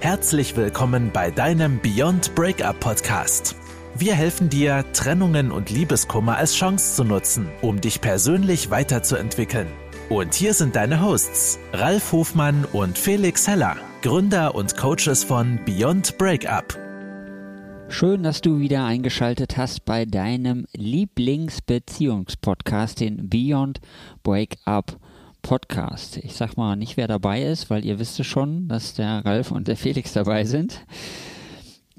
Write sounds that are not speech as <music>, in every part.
Herzlich willkommen bei deinem Beyond Breakup Podcast. Wir helfen dir, Trennungen und Liebeskummer als Chance zu nutzen, um dich persönlich weiterzuentwickeln. Und hier sind deine Hosts, Ralf Hofmann und Felix Heller, Gründer und Coaches von Beyond Breakup. Schön, dass du wieder eingeschaltet hast bei deinem Lieblingsbeziehungspodcast, den Beyond Breakup Podcast. Ich sag mal nicht, wer dabei ist, weil ihr wisst schon, dass der Ralf und der Felix dabei sind.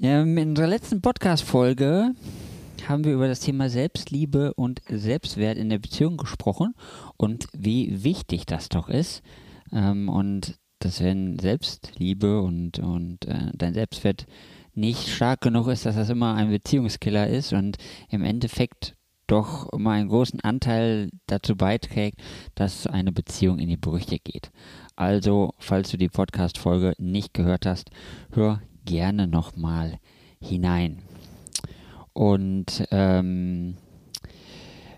Ähm, in unserer letzten Podcast-Folge haben wir über das Thema Selbstliebe und Selbstwert in der Beziehung gesprochen und wie wichtig das doch ist. Ähm, und dass wenn Selbstliebe und, und äh, dein Selbstwert nicht stark genug ist, dass das immer ein Beziehungskiller ist und im Endeffekt doch immer einen großen Anteil dazu beiträgt, dass eine Beziehung in die Brüche geht. Also, falls du die Podcast-Folge nicht gehört hast, hör gerne nochmal hinein. Und ähm,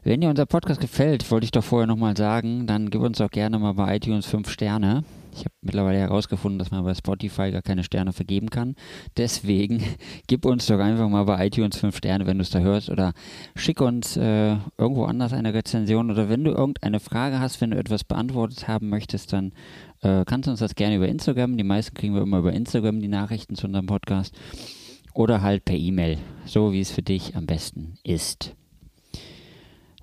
wenn dir unser Podcast gefällt, wollte ich doch vorher nochmal sagen, dann gib uns doch gerne mal bei iTunes 5 Sterne. Ich habe mittlerweile herausgefunden, dass man bei Spotify gar keine Sterne vergeben kann. Deswegen <laughs> gib uns doch einfach mal bei iTunes 5 Sterne, wenn du es da hörst. Oder schick uns äh, irgendwo anders eine Rezension. Oder wenn du irgendeine Frage hast, wenn du etwas beantwortet haben möchtest, dann äh, kannst du uns das gerne über Instagram. Die meisten kriegen wir immer über Instagram die Nachrichten zu unserem Podcast. Oder halt per E-Mail, so wie es für dich am besten ist.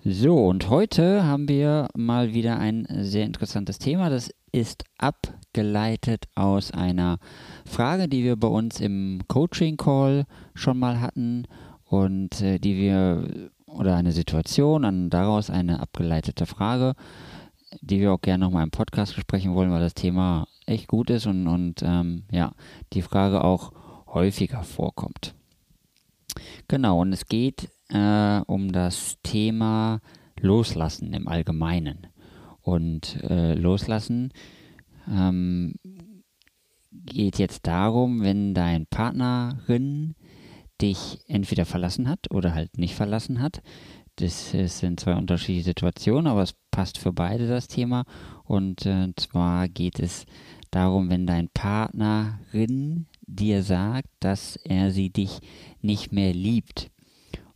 So, und heute haben wir mal wieder ein sehr interessantes Thema. Das ist abgeleitet aus einer Frage, die wir bei uns im Coaching Call schon mal hatten und äh, die wir oder eine Situation und daraus eine abgeleitete Frage, die wir auch gerne nochmal im Podcast besprechen wollen, weil das Thema echt gut ist und, und ähm, ja, die Frage auch häufiger vorkommt. Genau, und es geht äh, um das Thema Loslassen im Allgemeinen. Und äh, Loslassen ähm, geht jetzt darum, wenn dein Partnerin dich entweder verlassen hat oder halt nicht verlassen hat. Das, sind zwei unterschiedliche Situationen, aber es passt für beide das Thema. Und äh, zwar geht es darum, wenn dein Partnerin dir sagt, dass er sie dich nicht mehr liebt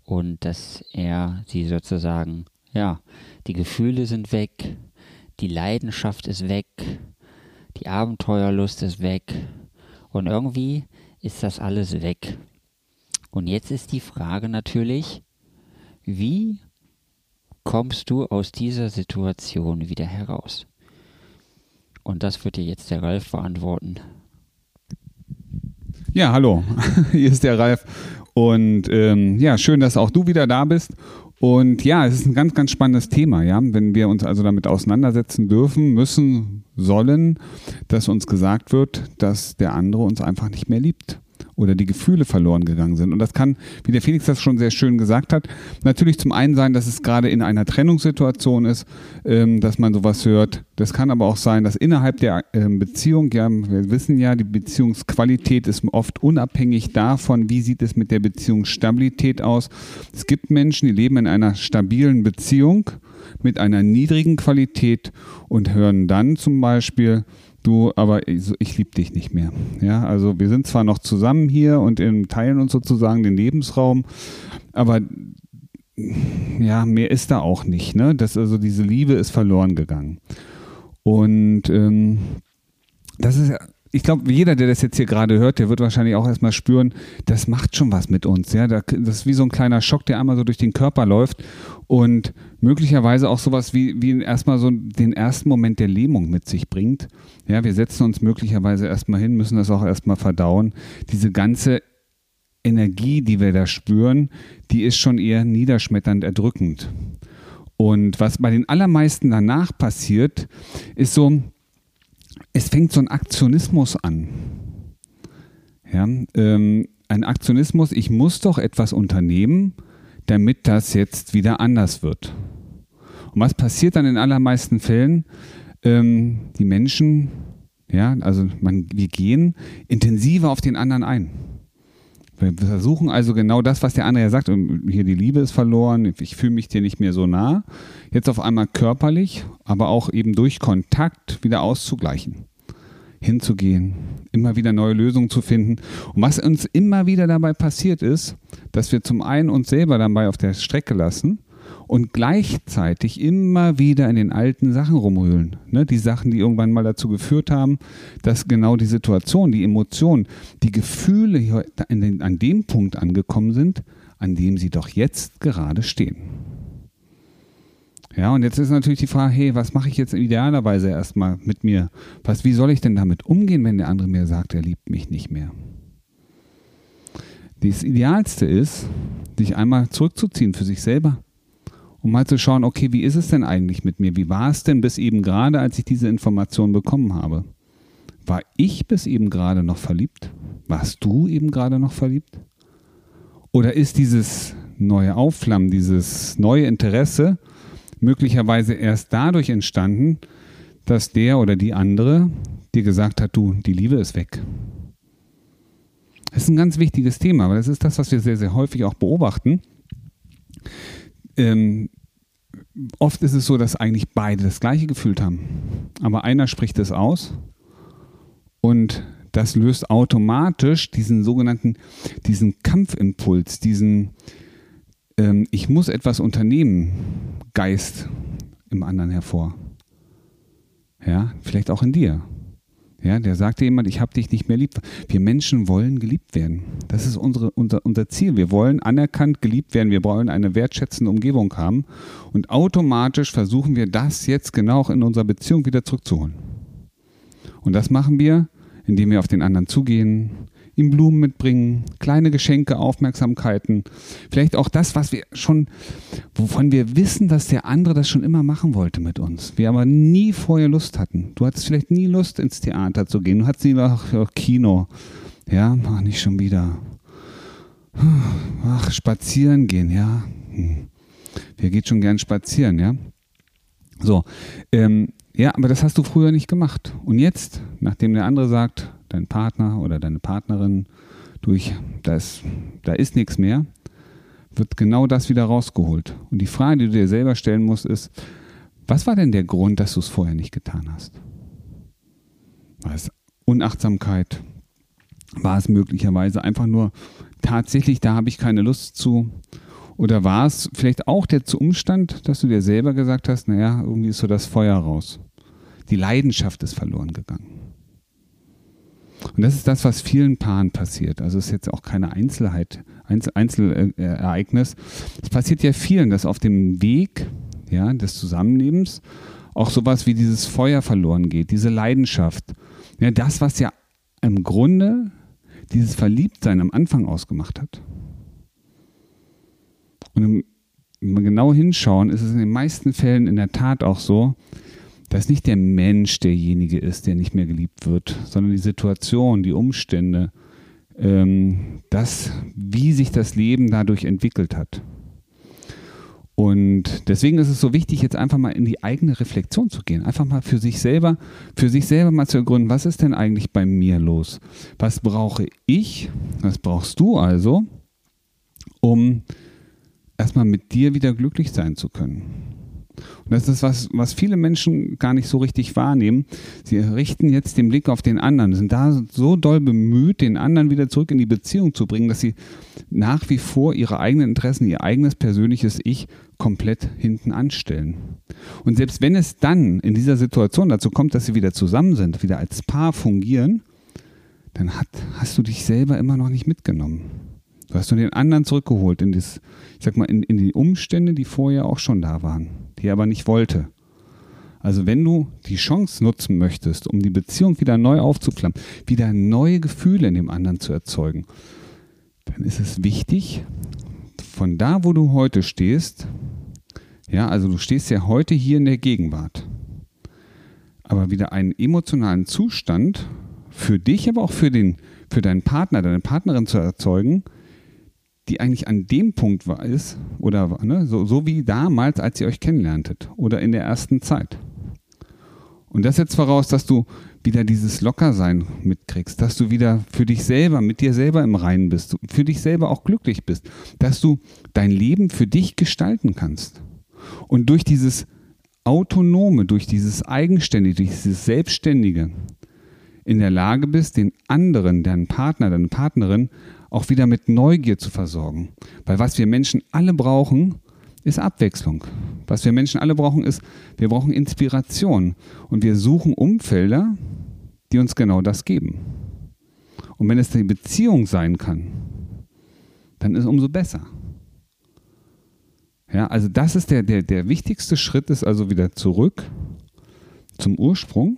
und dass er sie sozusagen, ja, die Gefühle sind weg, die Leidenschaft ist weg, die Abenteuerlust ist weg und irgendwie ist das alles weg. Und jetzt ist die Frage natürlich, wie kommst du aus dieser Situation wieder heraus? Und das wird dir jetzt der Ralf beantworten. Ja, hallo, <laughs> hier ist der Ralf. Und ähm, ja, schön, dass auch du wieder da bist. Und ja, es ist ein ganz, ganz spannendes Thema, ja. Wenn wir uns also damit auseinandersetzen dürfen, müssen, sollen, dass uns gesagt wird, dass der andere uns einfach nicht mehr liebt oder die Gefühle verloren gegangen sind. Und das kann, wie der Felix das schon sehr schön gesagt hat, natürlich zum einen sein, dass es gerade in einer Trennungssituation ist, ähm, dass man sowas hört. Das kann aber auch sein, dass innerhalb der ähm, Beziehung, ja, wir wissen ja, die Beziehungsqualität ist oft unabhängig davon, wie sieht es mit der Beziehungsstabilität aus. Es gibt Menschen, die leben in einer stabilen Beziehung mit einer niedrigen Qualität und hören dann zum Beispiel, du, aber ich, ich liebe dich nicht mehr. Ja, also wir sind zwar noch zusammen hier und teilen uns sozusagen den Lebensraum, aber ja, mehr ist da auch nicht. Ne? Das, also diese Liebe ist verloren gegangen. Und ähm, das ist ich glaube, jeder, der das jetzt hier gerade hört, der wird wahrscheinlich auch erstmal spüren, das macht schon was mit uns. Ja, das ist wie so ein kleiner Schock, der einmal so durch den Körper läuft und möglicherweise auch sowas wie, wie erstmal so den ersten Moment der Lähmung mit sich bringt. Ja, wir setzen uns möglicherweise erstmal hin, müssen das auch erstmal verdauen. Diese ganze Energie, die wir da spüren, die ist schon eher niederschmetternd erdrückend. Und was bei den allermeisten danach passiert, ist so, es fängt so ein Aktionismus an. Ja, ähm, ein Aktionismus, ich muss doch etwas unternehmen, damit das jetzt wieder anders wird. Und was passiert dann in allermeisten Fällen? Ähm, die Menschen, ja, also man, wir gehen intensiver auf den anderen ein. Wir versuchen also genau das, was der andere ja sagt, hier die Liebe ist verloren, ich fühle mich dir nicht mehr so nah, jetzt auf einmal körperlich, aber auch eben durch Kontakt wieder auszugleichen. Hinzugehen, immer wieder neue Lösungen zu finden. Und was uns immer wieder dabei passiert ist, dass wir zum einen uns selber dabei auf der Strecke lassen und gleichzeitig immer wieder in den alten Sachen rumrühlen. Ne? Die Sachen, die irgendwann mal dazu geführt haben, dass genau die Situation, die Emotionen, die Gefühle an dem Punkt angekommen sind, an dem sie doch jetzt gerade stehen. Ja, und jetzt ist natürlich die Frage, hey, was mache ich jetzt idealerweise erstmal mit mir? Was, wie soll ich denn damit umgehen, wenn der andere mir sagt, er liebt mich nicht mehr? Das Idealste ist, sich einmal zurückzuziehen für sich selber um mal zu schauen, okay, wie ist es denn eigentlich mit mir? Wie war es denn bis eben gerade, als ich diese Information bekommen habe? War ich bis eben gerade noch verliebt? Warst du eben gerade noch verliebt? Oder ist dieses neue Aufflammen, dieses neue Interesse möglicherweise erst dadurch entstanden, dass der oder die andere dir gesagt hat, du, die Liebe ist weg. Das ist ein ganz wichtiges Thema, aber das ist das, was wir sehr, sehr häufig auch beobachten ähm, oft ist es so, dass eigentlich beide das gleiche gefühlt haben. Aber einer spricht es aus und das löst automatisch diesen sogenannten, diesen Kampfimpuls, diesen ähm, Ich muss etwas unternehmen Geist im anderen hervor. Ja, vielleicht auch in dir. Ja, der sagte jemand, ich habe dich nicht mehr lieb. Wir Menschen wollen geliebt werden. Das ist unsere, unser, unser Ziel. Wir wollen anerkannt geliebt werden. Wir wollen eine wertschätzende Umgebung haben. Und automatisch versuchen wir das jetzt genau auch in unserer Beziehung wieder zurückzuholen. Und das machen wir, indem wir auf den anderen zugehen, ihm Blumen mitbringen, kleine Geschenke, Aufmerksamkeiten. Vielleicht auch das, was wir schon, wovon wir wissen, dass der andere das schon immer machen wollte mit uns. Wir aber nie vorher Lust hatten. Du hattest vielleicht nie Lust, ins Theater zu gehen. Du hattest lieber ach, Kino. Ja, mach nicht schon wieder. Ach, spazieren gehen, ja. Hm. Wer geht schon gern spazieren, ja? So, ähm, ja, aber das hast du früher nicht gemacht. Und jetzt, nachdem der andere sagt, dein Partner oder deine Partnerin durch, da ist, da ist nichts mehr, wird genau das wieder rausgeholt. Und die Frage, die du dir selber stellen musst, ist, was war denn der Grund, dass du es vorher nicht getan hast? War es Unachtsamkeit? War es möglicherweise einfach nur tatsächlich, da habe ich keine Lust zu? Oder war es vielleicht auch der Umstand, dass du dir selber gesagt hast, naja, irgendwie ist so das Feuer raus. Die Leidenschaft ist verloren gegangen. Und das ist das, was vielen Paaren passiert. Also es ist jetzt auch keine Einzelheit, Einzelereignis. Es passiert ja vielen, dass auf dem Weg ja, des Zusammenlebens auch sowas wie dieses Feuer verloren geht, diese Leidenschaft. Ja, das, was ja im Grunde dieses Verliebtsein am Anfang ausgemacht hat. Und wenn wir genau hinschauen, ist es in den meisten Fällen in der Tat auch so, dass nicht der Mensch derjenige ist, der nicht mehr geliebt wird, sondern die Situation, die Umstände, ähm, das, wie sich das Leben dadurch entwickelt hat. Und deswegen ist es so wichtig, jetzt einfach mal in die eigene Reflexion zu gehen. Einfach mal für sich selber, für sich selber mal zu ergründen, was ist denn eigentlich bei mir los? Was brauche ich? Was brauchst du also, um erstmal mit dir wieder glücklich sein zu können? Und das ist was, was viele Menschen gar nicht so richtig wahrnehmen. Sie richten jetzt den Blick auf den anderen, sind da so doll bemüht, den anderen wieder zurück in die Beziehung zu bringen, dass sie nach wie vor ihre eigenen Interessen, ihr eigenes persönliches Ich komplett hinten anstellen. Und selbst wenn es dann in dieser Situation dazu kommt, dass sie wieder zusammen sind, wieder als Paar fungieren, dann hat, hast du dich selber immer noch nicht mitgenommen. Du hast nur den anderen zurückgeholt in, das, ich sag mal, in, in die Umstände, die vorher auch schon da waren die er aber nicht wollte. Also wenn du die Chance nutzen möchtest, um die Beziehung wieder neu aufzuflammen, wieder neue Gefühle in dem anderen zu erzeugen, dann ist es wichtig, von da, wo du heute stehst, ja, also du stehst ja heute hier in der Gegenwart, aber wieder einen emotionalen Zustand für dich, aber auch für, den, für deinen Partner, deine Partnerin zu erzeugen, die eigentlich an dem Punkt war, ist, oder ne, so, so wie damals, als ihr euch kennenlerntet oder in der ersten Zeit. Und das setzt voraus, dass du wieder dieses Lockersein mitkriegst, dass du wieder für dich selber, mit dir selber im Reinen bist, für dich selber auch glücklich bist, dass du dein Leben für dich gestalten kannst. Und durch dieses Autonome, durch dieses Eigenständige, durch dieses Selbstständige, in der Lage bist, den anderen, deinen Partner, deine Partnerin auch wieder mit Neugier zu versorgen. Weil was wir Menschen alle brauchen, ist Abwechslung. Was wir Menschen alle brauchen, ist, wir brauchen Inspiration. Und wir suchen Umfelder, die uns genau das geben. Und wenn es die Beziehung sein kann, dann ist es umso besser. Ja, also das ist der, der, der wichtigste Schritt, ist also wieder zurück zum Ursprung,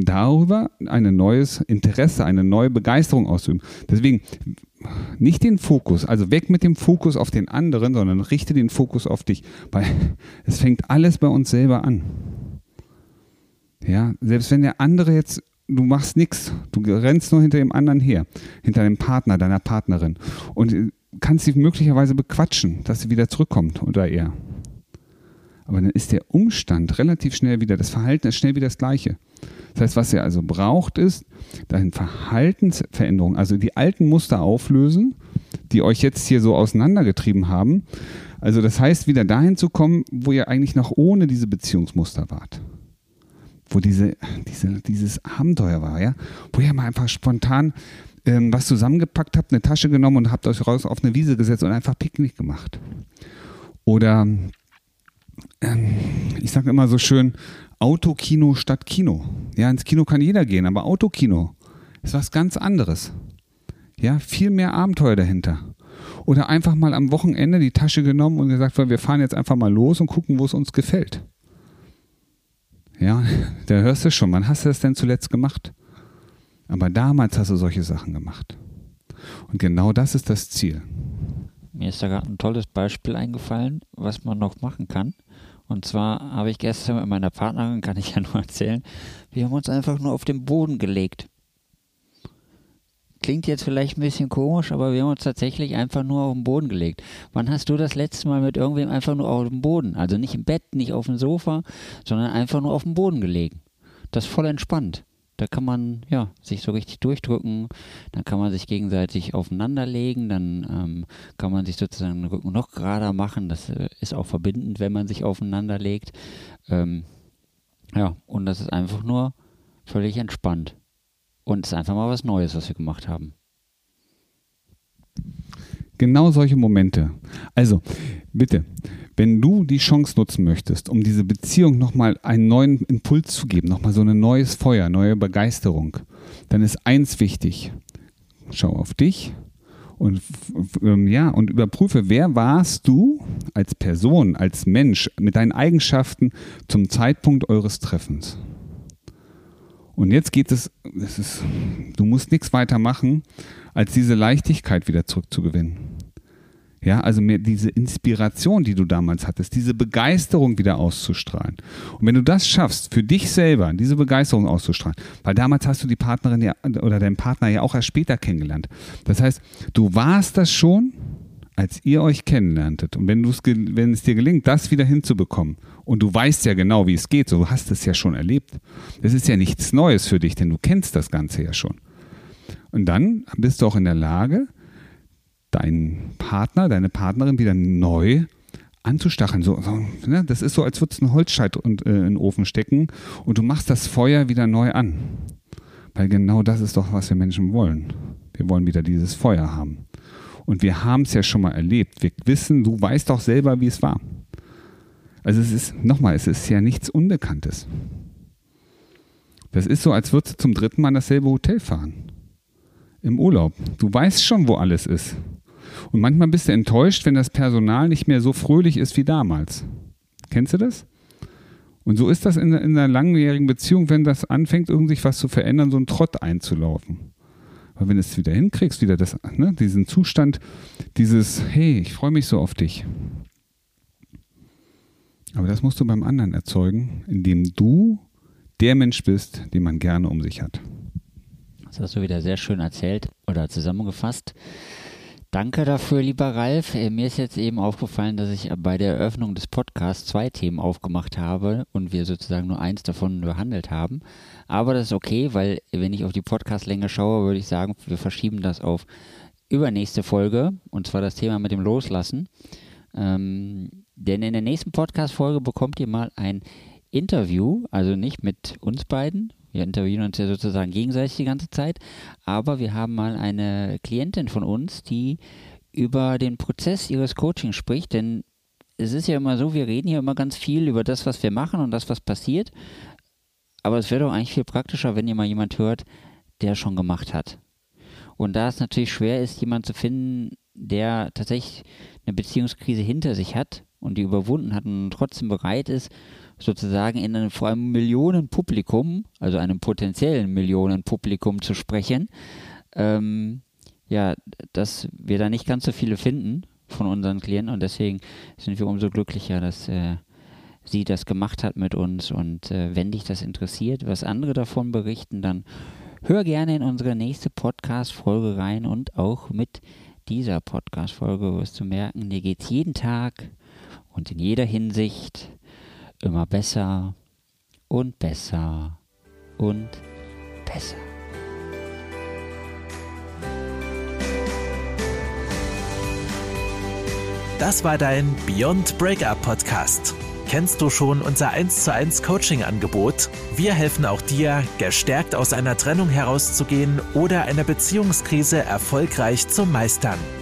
um darüber ein neues Interesse, eine neue Begeisterung auszuüben. Deswegen nicht den Fokus, also weg mit dem Fokus auf den anderen, sondern richte den Fokus auf dich, weil <laughs> es fängt alles bei uns selber an. Ja, selbst wenn der andere jetzt, du machst nichts, du rennst nur hinter dem anderen her, hinter dem Partner, deiner Partnerin und kannst sie möglicherweise bequatschen, dass sie wieder zurückkommt oder er. Aber dann ist der Umstand relativ schnell wieder, das Verhalten ist schnell wieder das gleiche. Das heißt, was er also braucht, ist dahin Verhaltensveränderung, also die alten Muster auflösen, die euch jetzt hier so auseinandergetrieben haben. Also das heißt, wieder dahin zu kommen, wo ihr eigentlich noch ohne diese Beziehungsmuster wart. Wo diese, diese, dieses Abenteuer war, ja, wo ihr mal einfach spontan ähm, was zusammengepackt habt, eine Tasche genommen und habt euch raus auf eine Wiese gesetzt und einfach Picknick gemacht. Oder ähm, ich sage immer so schön, Autokino statt Kino. Ja, ins Kino kann jeder gehen, aber Autokino ist was ganz anderes. Ja, viel mehr Abenteuer dahinter. Oder einfach mal am Wochenende die Tasche genommen und gesagt, wir fahren jetzt einfach mal los und gucken, wo es uns gefällt. Ja, <laughs> da hörst du schon, wann hast du das denn zuletzt gemacht? Aber damals hast du solche Sachen gemacht. Und genau das ist das Ziel. Mir ist da gerade ein tolles Beispiel eingefallen, was man noch machen kann. Und zwar habe ich gestern mit meiner Partnerin, kann ich ja nur <laughs> erzählen, wir haben uns einfach nur auf den Boden gelegt. Klingt jetzt vielleicht ein bisschen komisch, aber wir haben uns tatsächlich einfach nur auf den Boden gelegt. Wann hast du das letzte Mal mit irgendwem einfach nur auf dem Boden, also nicht im Bett, nicht auf dem Sofa, sondern einfach nur auf den Boden gelegen? Das ist voll entspannt. Da kann man ja sich so richtig durchdrücken, dann kann man sich gegenseitig aufeinanderlegen, dann ähm, kann man sich sozusagen den Rücken noch gerader machen. Das äh, ist auch verbindend, wenn man sich aufeinander legt. Ähm, ja, und das ist einfach nur völlig entspannt. Und es ist einfach mal was Neues, was wir gemacht haben. Genau solche Momente. Also, bitte, wenn du die Chance nutzen möchtest, um diese Beziehung nochmal einen neuen Impuls zu geben, nochmal so ein neues Feuer, neue Begeisterung, dann ist eins wichtig. Schau auf dich und ähm, ja, und überprüfe, wer warst du als Person, als Mensch mit deinen Eigenschaften zum Zeitpunkt eures Treffens. Und jetzt geht es, es ist, du musst nichts weiter machen, als diese Leichtigkeit wieder zurückzugewinnen. Ja, also mehr diese Inspiration, die du damals hattest, diese Begeisterung wieder auszustrahlen. Und wenn du das schaffst, für dich selber diese Begeisterung auszustrahlen, weil damals hast du die Partnerin ja oder deinen Partner ja auch erst später kennengelernt. Das heißt, du warst das schon, als ihr euch kennenlerntet. Und wenn, wenn es dir gelingt, das wieder hinzubekommen, und du weißt ja genau, wie es geht, so du hast es ja schon erlebt. Das ist ja nichts Neues für dich, denn du kennst das Ganze ja schon. Und dann bist du auch in der Lage, deinen Partner, deine Partnerin wieder neu anzustacheln. So, so ne? Das ist so, als würdest du einen Holzscheit äh, in den Ofen stecken und du machst das Feuer wieder neu an. Weil genau das ist doch, was wir Menschen wollen. Wir wollen wieder dieses Feuer haben. Und wir haben es ja schon mal erlebt. Wir wissen, du weißt doch selber, wie es war. Also es ist, nochmal, es ist ja nichts Unbekanntes. Das ist so, als würdest du zum dritten Mal in dasselbe Hotel fahren. Im Urlaub. Du weißt schon, wo alles ist. Und manchmal bist du enttäuscht, wenn das Personal nicht mehr so fröhlich ist wie damals. Kennst du das? Und so ist das in, in einer langjährigen Beziehung, wenn das anfängt, irgendwie was zu verändern, so ein Trott einzulaufen. Aber wenn du es wieder hinkriegst, wieder das, ne, diesen Zustand, dieses, hey, ich freue mich so auf dich. Aber das musst du beim anderen erzeugen, indem du der Mensch bist, den man gerne um sich hat. Das hast du wieder sehr schön erzählt oder zusammengefasst. Danke dafür, lieber Ralf. Äh, mir ist jetzt eben aufgefallen, dass ich bei der Eröffnung des Podcasts zwei Themen aufgemacht habe und wir sozusagen nur eins davon behandelt haben. Aber das ist okay, weil wenn ich auf die Podcastlänge schaue, würde ich sagen, wir verschieben das auf übernächste Folge und zwar das Thema mit dem Loslassen. Ähm, denn in der nächsten Podcast-Folge bekommt ihr mal ein Interview, also nicht mit uns beiden, wir interviewen uns ja sozusagen gegenseitig die ganze Zeit, aber wir haben mal eine Klientin von uns, die über den Prozess ihres Coachings spricht, denn es ist ja immer so, wir reden hier immer ganz viel über das, was wir machen und das, was passiert, aber es wäre doch eigentlich viel praktischer, wenn ihr mal jemand hört, der schon gemacht hat. Und da es natürlich schwer ist, jemanden zu finden, der tatsächlich eine Beziehungskrise hinter sich hat und die überwunden hat und trotzdem bereit ist, sozusagen in einem vor allem Millionenpublikum, also einem potenziellen Millionenpublikum zu sprechen, ähm, ja, dass wir da nicht ganz so viele finden von unseren Klienten und deswegen sind wir umso glücklicher, dass äh, sie das gemacht hat mit uns. Und äh, wenn dich das interessiert, was andere davon berichten, dann hör gerne in unsere nächste Podcast-Folge rein und auch mit dieser Podcast-Folge wirst du merken, dir geht es jeden Tag und in jeder Hinsicht immer besser und besser und besser. Das war dein Beyond Breakup Podcast. Kennst du schon unser 1 zu 1 Coaching Angebot? Wir helfen auch dir, gestärkt aus einer Trennung herauszugehen oder eine Beziehungskrise erfolgreich zu meistern.